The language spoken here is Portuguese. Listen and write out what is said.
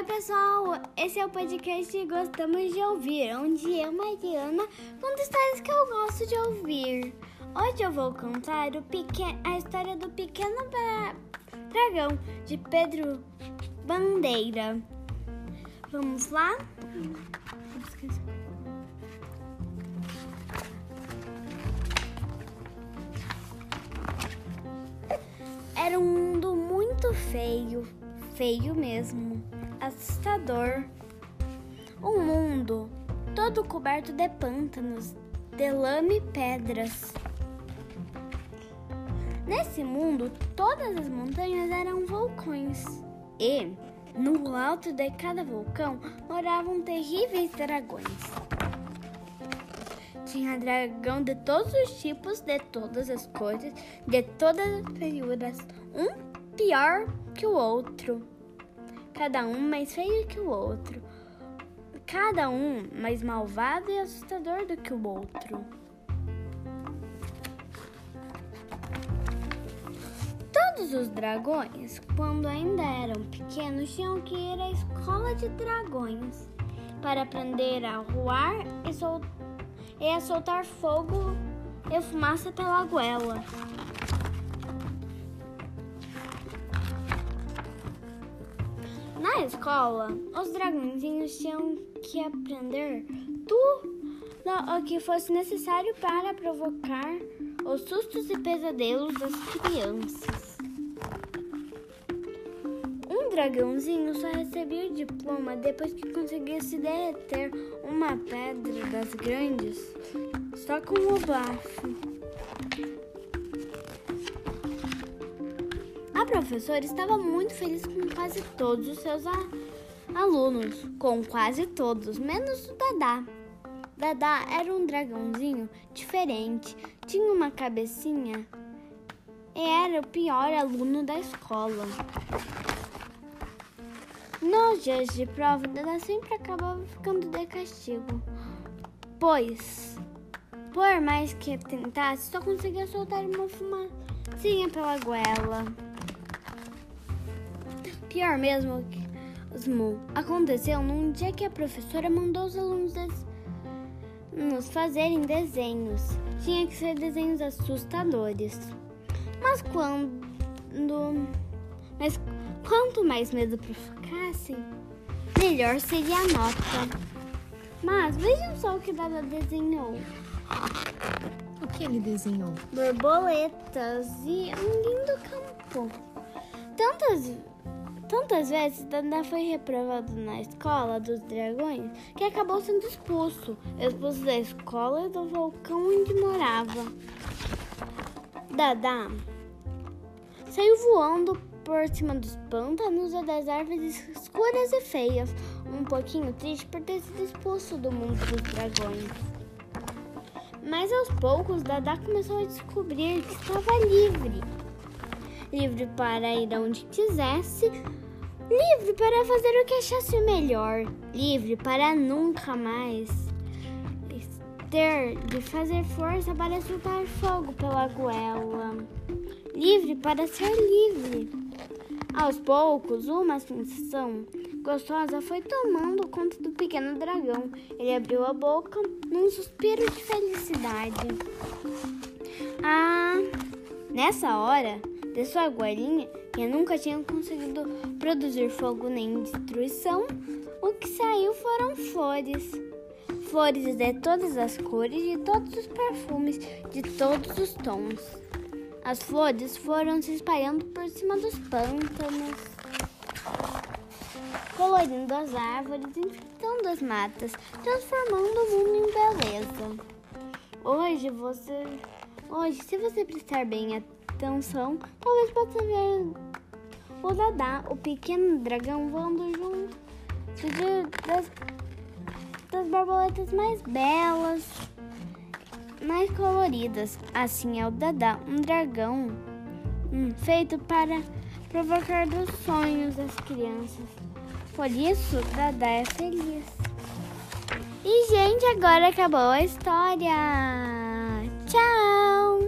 Oi, pessoal! Esse é o podcast Gostamos de Ouvir, onde eu, Mariana, conto histórias que eu gosto de ouvir. Hoje eu vou contar a história do Pequeno Dragão, de Pedro Bandeira. Vamos lá? Era um mundo muito feio, feio mesmo assustador. Um mundo todo coberto de pântanos, de lama e pedras. Nesse mundo, todas as montanhas eram vulcões e, no alto de cada vulcão, moravam terríveis dragões. Tinha dragão de todos os tipos, de todas as cores, de todas as feiuras, um pior que o outro cada um mais feio que o outro, cada um mais malvado e assustador do que o outro. Todos os dragões, quando ainda eram pequenos, tinham que ir à escola de dragões para aprender a voar e, sol e a soltar fogo e fumaça pela goela. Na escola, os dragõezinhos tinham que aprender tudo o que fosse necessário para provocar os sustos e pesadelos das crianças. Um dragãozinho só recebia o diploma depois que conseguia se derreter uma pedra das grandes só com o bafo. Professora estava muito feliz com quase todos os seus alunos, com quase todos, menos o Dadá. Dadá era um dragãozinho diferente, tinha uma cabecinha e era o pior aluno da escola. Nos dias de prova, Dadá sempre acabava ficando de castigo, pois, por mais que tentasse, só conseguia soltar uma fumacinha pela goela. Pior mesmo aconteceu num dia que a professora mandou os alunos nos fazerem desenhos. Tinha que ser desenhos assustadores. Mas quando. Mas quanto mais medo provocasse, melhor seria a nota. Mas vejam só o que Dada desenhou. O que ele desenhou? Borboletas e um lindo campo. Tantas Tantas vezes Dada foi reprovado na escola dos dragões que acabou sendo expulso, expulso da escola e do vulcão onde morava. Dada saiu voando por cima dos pântanos e das árvores escuras e feias, um pouquinho triste por ter sido expulso do mundo dos dragões. Mas aos poucos, Dada começou a descobrir que estava livre. Livre para ir aonde quisesse, Livre para fazer o que achasse melhor. Livre para nunca mais ter de fazer força para soltar fogo pela goela. Livre para ser livre. Aos poucos, uma sensação gostosa foi tomando conta do pequeno dragão. Ele abriu a boca num suspiro de felicidade. Ah, nessa hora, de sua goelinha, que nunca tinha conseguido produzir fogo nem destruição, o que saiu foram flores. Flores de todas as cores, de todos os perfumes, de todos os tons. As flores foram se espalhando por cima dos pântanos, colorindo as árvores, enfeitando as matas, transformando o mundo em beleza. Hoje você, hoje, se você prestar bem atenção, talvez possa ver o Dadá, o pequeno dragão, voando junto das, das borboletas mais belas, mais coloridas. Assim é o Dadá, um dragão hum, feito para provocar dos sonhos das crianças. Por isso, Dadá é feliz. E, gente, agora acabou a história. Tchau!